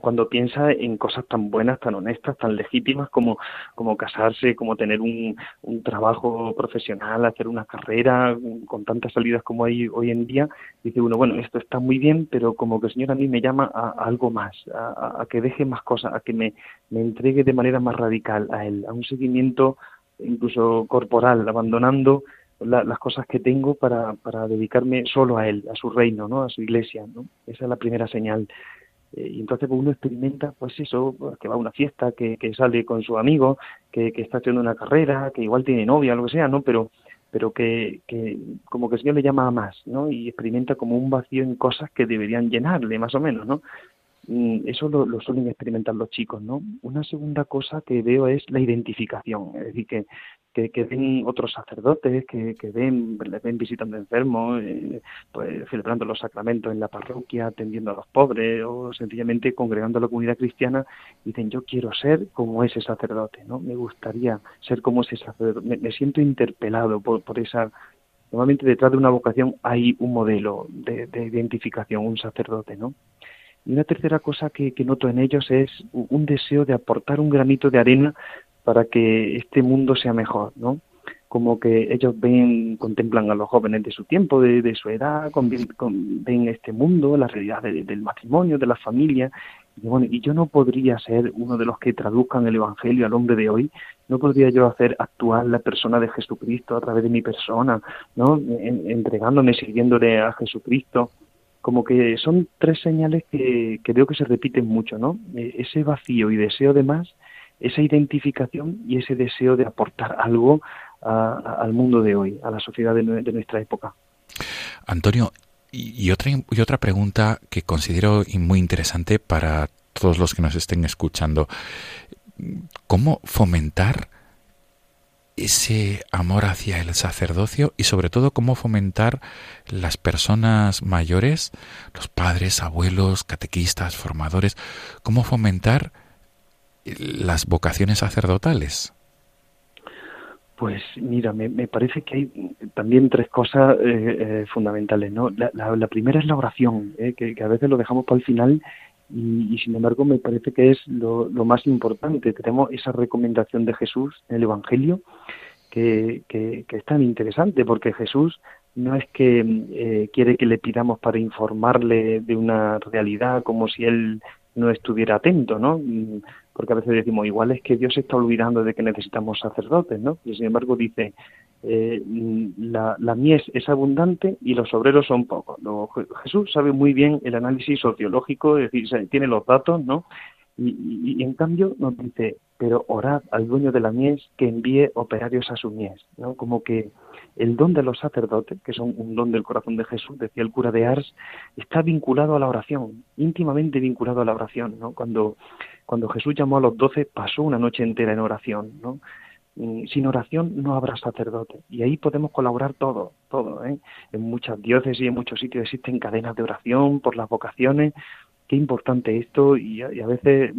cuando piensa en cosas tan buenas, tan honestas, tan legítimas como, como casarse, como tener un, un trabajo profesional, hacer una carrera con tantas salidas como hay hoy en día, dice uno, bueno, esto está muy bien, pero como que el Señor a mí me llama a, algo más, a, a, que deje más cosas, a que me, me entregue de manera más radical a Él, a un seguimiento incluso corporal, abandonando las cosas que tengo para, para dedicarme solo a Él, a su reino, ¿no? a su iglesia. ¿no? Esa es la primera señal. Eh, y entonces pues, uno experimenta, pues eso, pues, que va a una fiesta, que, que sale con su amigo, que, que está haciendo una carrera, que igual tiene novia, lo que sea, ¿no? Pero, pero que, que como que el Señor le llama a más, ¿no? Y experimenta como un vacío en cosas que deberían llenarle, más o menos, ¿no? Eso lo, lo, suelen experimentar los chicos, ¿no? Una segunda cosa que veo es la identificación, es decir, que, que, ven otros sacerdotes, que, que ven, ven visitando enfermos, eh, pues celebrando los sacramentos en la parroquia, atendiendo a los pobres o sencillamente congregando a la comunidad cristiana, dicen yo quiero ser como ese sacerdote, ¿no? Me gustaría ser como ese sacerdote, me, siento interpelado por, por esa Normalmente detrás de una vocación hay un modelo de, de identificación, un sacerdote, ¿no? Y una tercera cosa que, noto en ellos es un deseo de aportar un granito de arena para que este mundo sea mejor, ¿no? Como que ellos ven, contemplan a los jóvenes de su tiempo, de, su edad, ven este mundo, la realidad del matrimonio, de la familia, y, bueno, y yo no podría ser uno de los que traduzcan el Evangelio al hombre de hoy, no podría yo hacer actuar la persona de Jesucristo a través de mi persona, ¿no? entregándome, sirviéndole a Jesucristo como que son tres señales que, que veo que se repiten mucho, ¿no? E, ese vacío y deseo de más esa identificación y ese deseo de aportar algo al mundo de hoy, a la sociedad de, nuestra época. Antonio, y, otra, y otra pregunta que considero muy interesante para todos los que nos estén escuchando. ¿Cómo fomentar ese amor hacia el sacerdocio y sobre todo cómo fomentar las personas mayores, los padres, abuelos, catequistas, formadores, cómo fomentar las vocaciones sacerdotales. Pues mira, me, parece que hay también tres cosas eh, eh, fundamentales, ¿no? La, primera es la oración, ¿eh? que, a veces lo dejamos para el final y, sin embargo me parece que es lo, más importante. Tenemos esa recomendación de Jesús en el Evangelio que, que, es tan interesante porque Jesús no es que quiere que le pidamos para informarle de una realidad como si él no estuviera atento, ¿no? porque a veces decimos, igual es que Dios se está olvidando de que necesitamos sacerdotes, ¿no? Y sin embargo dice, eh, la, la, mies es abundante y los obreros son pocos. Jesús sabe muy bien el análisis sociológico, es decir, tiene los datos, ¿no? Y, en cambio nos dice, pero orad al dueño de la mies que envíe operarios a su mies, ¿no? Como que el don de los sacerdotes, que son un don del corazón de Jesús, decía el cura de Ars, está vinculado a la oración, íntimamente vinculado a la oración, ¿no? Cuando cuando Jesús llamó a los doce, pasó una noche entera en oración, ¿no? Mm, sin oración no habrá sacerdote. Y ahí podemos colaborar todo, todo. ¿eh? En muchas diócesis y en muchos sitios existen cadenas de oración por las vocaciones. Qué importante esto y a, veces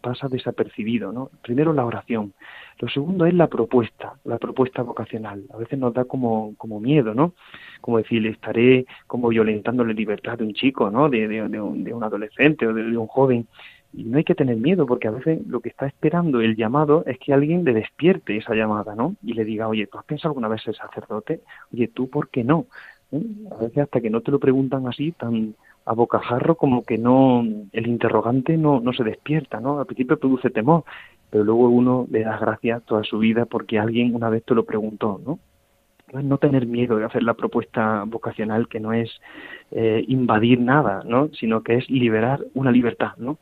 pasa desapercibido. ¿no? Primero la oración. Lo segundo es la propuesta, la propuesta vocacional. A veces nos da como, como miedo, ¿no? Como decir, estaré como violentando la libertad de un chico, ¿no? De, de, de, un, de un, adolescente o de, un joven y no hay que tener miedo, porque a veces lo que está esperando el llamado es que alguien le despierte esa llamada, ¿no? Y le diga, oye, ¿tú has pensado alguna vez ser sacerdote? Oye, ¿tú por qué no? ¿Eh? A veces hasta que no te lo preguntan así, tan a bocajarro, como que no, el interrogante no, no se despierta, ¿no? Al principio produce temor, pero luego uno le da gracias toda su vida porque alguien una vez te lo preguntó, ¿no? no tener miedo de hacer la propuesta vocacional que no es eh, invadir nada, ¿no? sino que es liberar una libertad, ¿no?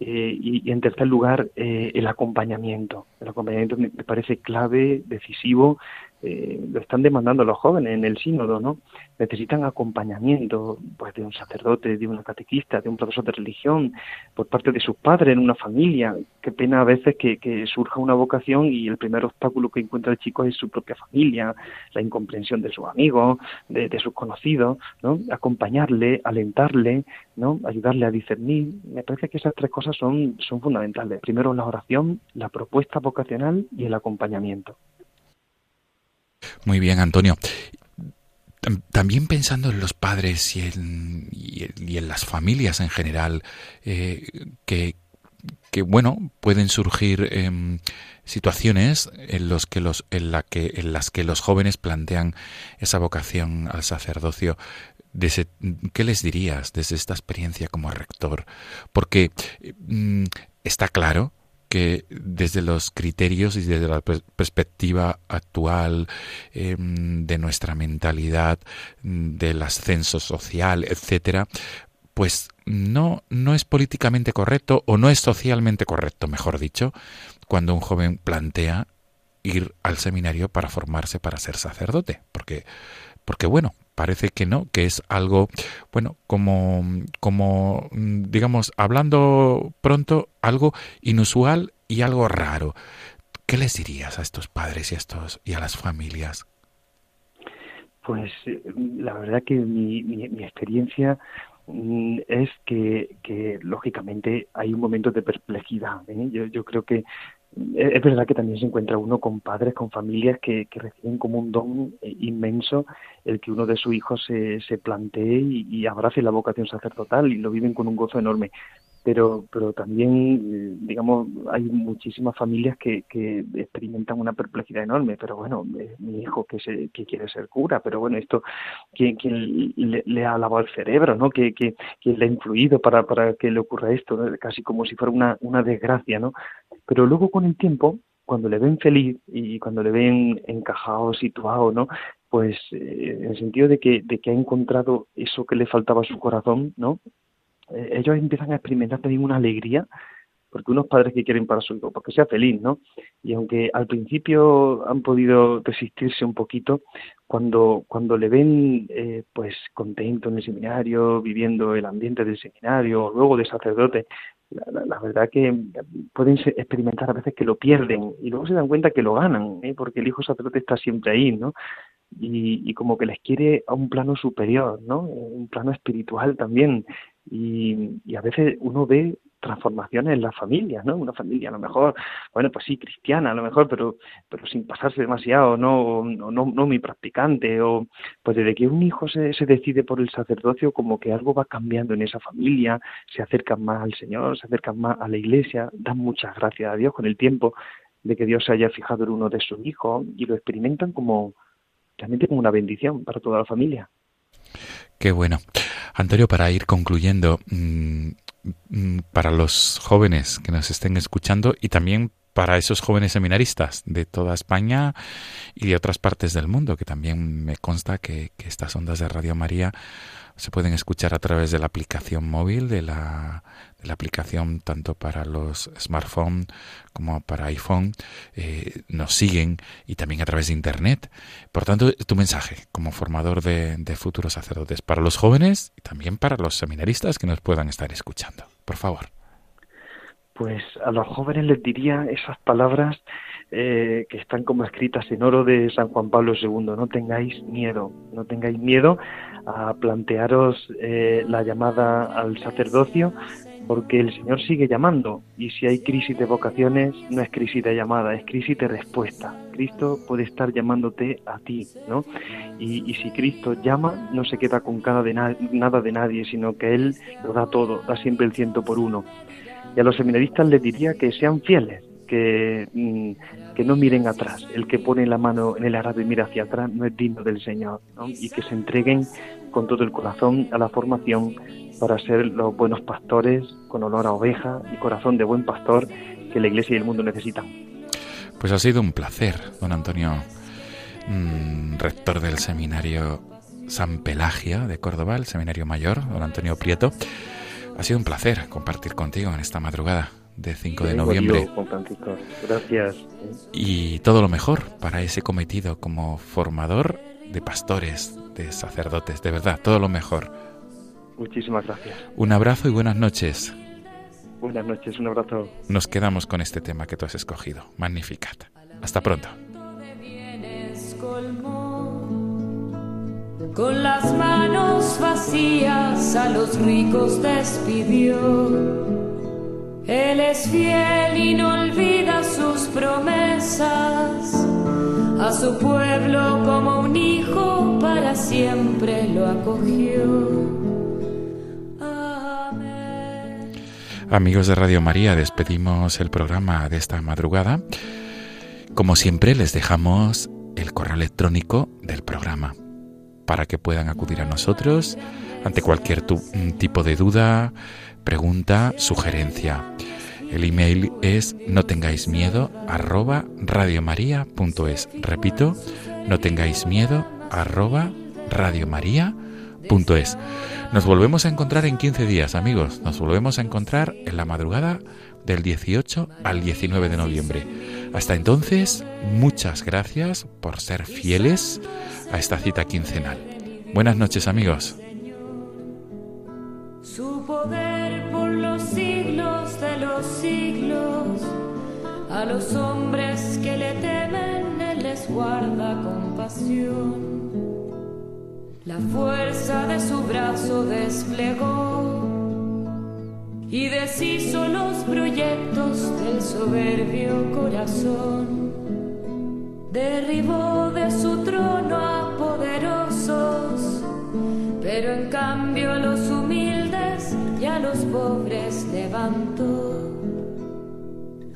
Eh, y, en tercer lugar, eh, el acompañamiento. El acompañamiento me parece clave, decisivo eh, lo están demandando los jóvenes en el sínodo, ¿no? Necesitan acompañamiento, pues, de un sacerdote, de una catequista, de un profesor de religión, por parte de sus padres, en una familia. Qué pena a veces que, surja una vocación y el primer obstáculo que encuentra el chico es su propia familia, la incomprensión de sus amigos, de, sus conocidos, ¿no? Acompañarle, alentarle, ¿no? Ayudarle a discernir. Me parece que esas tres cosas son, son fundamentales. Primero la oración, la propuesta vocacional y el acompañamiento. Muy bien, Antonio. También pensando en los padres y en, y en las familias en general, eh, que, bueno, pueden surgir em, situaciones en, las que los jóvenes plantean esa vocación al sacerdocio. ¿Qué les dirías desde esta experiencia como rector? Porque mm, está claro que desde los criterios y desde la perspectiva actual em, de nuestra mentalidad, del ascenso social, etcétera, pues no, no es políticamente correcto o no es socialmente correcto, mejor dicho, cuando un joven plantea ir al seminario para formarse para ser sacerdote, porque, porque bueno, parece que no, que es algo, bueno, como, como, digamos, hablando pronto, algo inusual y algo raro. ¿Qué les dirías a estos padres y a, estos, y a las familias? Pues la verdad que mi, mi, experiencia mm, es que, que, lógicamente hay un momento de perplejidad. ¿eh? Yo, yo creo que es verdad que también se encuentra uno con padres, con familias que, que reciben como un don eh, inmenso el que uno de sus hijos se, se plantee y, y, abrace la vocación sacerdotal y lo viven con un gozo enorme pero, pero también, eh, digamos, hay muchísimas familias que, que experimentan una perplejidad enorme, pero bueno, mi hijo que, se, que quiere ser cura, pero bueno, esto, ¿quién, quién le, ha lavado el cerebro, ¿no? ¿Quién, quién, le ha influido para, para que le ocurra esto? Casi como si fuera una, una desgracia, ¿no? Pero luego con el tiempo, cuando le ven feliz y cuando le ven encajado, situado, ¿no? Pues eh, en el sentido de que, de que ha encontrado eso que le faltaba a su corazón, ¿no? Eh, ellos empiezan a experimentar también una alegría porque unos padres que quieren para su hijo, porque sea feliz, ¿no? Y aunque al principio han podido resistirse un poquito, cuando, cuando le ven eh, pues contento en el seminario, viviendo el ambiente del seminario, luego de sacerdote, la, verdad que pueden experimentar a veces que lo pierden y luego se dan cuenta que lo ganan, ¿eh? porque el hijo sacerdote está siempre ahí, ¿no? Y, y, como que les quiere a un plano superior, ¿no? Un plano espiritual también. Y, y a veces uno ve transformaciones en la familia, ¿no? Una familia a lo mejor, bueno, pues sí, cristiana a lo mejor, pero, pero sin pasarse demasiado, no, no, no, no muy practicante, o pues desde que un hijo se, se decide por el sacerdocio, como que algo va cambiando en esa familia, se acercan más al Señor, se acercan más a la iglesia, dan muchas gracias a Dios con el tiempo de que Dios se haya fijado en uno de sus hijos y lo experimentan como realmente como una bendición para toda la familia. Qué bueno. Antonio, para ir concluyendo, mm, Mm, para los jóvenes que nos estén escuchando y también para esos jóvenes seminaristas de toda España y de otras partes del mundo, que también me consta que, estas ondas de Radio María se pueden escuchar a través de la aplicación móvil, de la, la aplicación tanto para los smartphones como para iPhone, eh, nos siguen y también a través de Internet. Por tanto, tu mensaje como formador de, futuros sacerdotes para los jóvenes y también para los seminaristas que nos puedan estar escuchando. Por favor. Pues a los jóvenes les diría esas palabras eh, que están como escritas en oro de San Juan Pablo II. No tengáis miedo, no tengáis miedo a plantearos eh, la llamada al sacerdocio, porque el Señor sigue llamando. Y si hay crisis de vocaciones, no es crisis de llamada, es crisis de respuesta. Cristo puede estar llamándote a ti, ¿no? Y, si Cristo llama, no se queda con nada de, nada de nadie, sino que Él lo da todo, da siempre el ciento por uno. Y a los seminaristas les diría que sean fieles, que, mm, que no miren atrás. El que pone la mano en el arado y mira hacia atrás no es digno del Señor, y que se entreguen con todo el corazón a la formación para ser los buenos pastores con olor a oveja y corazón de buen pastor que la Iglesia y el mundo necesitan. Pues ha sido un placer, don Antonio, mm, rector del seminario San Pelagia de Córdoba, el seminario mayor, don Antonio Prieto. Ha sido un placer compartir contigo en esta madrugada de 5 de noviembre. Gracias. Y todo lo mejor para ese cometido como formador de pastores, de sacerdotes, de verdad, todo lo mejor. Muchísimas gracias. Un abrazo y buenas noches. Buenas noches, un abrazo. Nos quedamos con este tema que tú has escogido. Magnificat. Hasta pronto. Con las manos vacías a los ricos despidió. Él es fiel y no olvida sus promesas. A su pueblo como un hijo para siempre lo acogió. Amigos de Radio María, despedimos el programa de esta madrugada. Como siempre, les dejamos el correo electrónico del programa para que puedan acudir a nosotros ante cualquier tipo de duda, pregunta, sugerencia. El email es no tengáis miedo arroba radiomaria.es. Repito, no tengáis miedo arroba radiomaria.es. Nos volvemos a encontrar en 15 días, amigos. Nos volvemos a encontrar en la madrugada del 18 al 19 de noviembre. Hasta entonces, muchas gracias por ser fieles a esta cita quincenal. Buenas noches amigos. Los siglos de los siglos, a los hombres que le temen, Él les guarda compasión. La fuerza de su brazo desplegó y deshizo los proyectos del soberbio corazón. Derribó de su trono a poderosos, pero en cambio pobres levantó.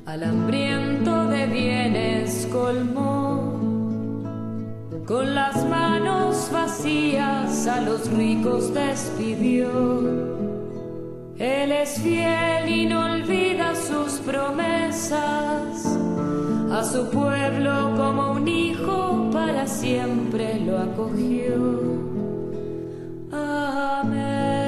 Al hambriento de bienes colmó, con las manos vacías a los ricos despidió él es fiel y no olvida sus promesas. A su pueblo como un hijo para siempre lo acogió. Amén.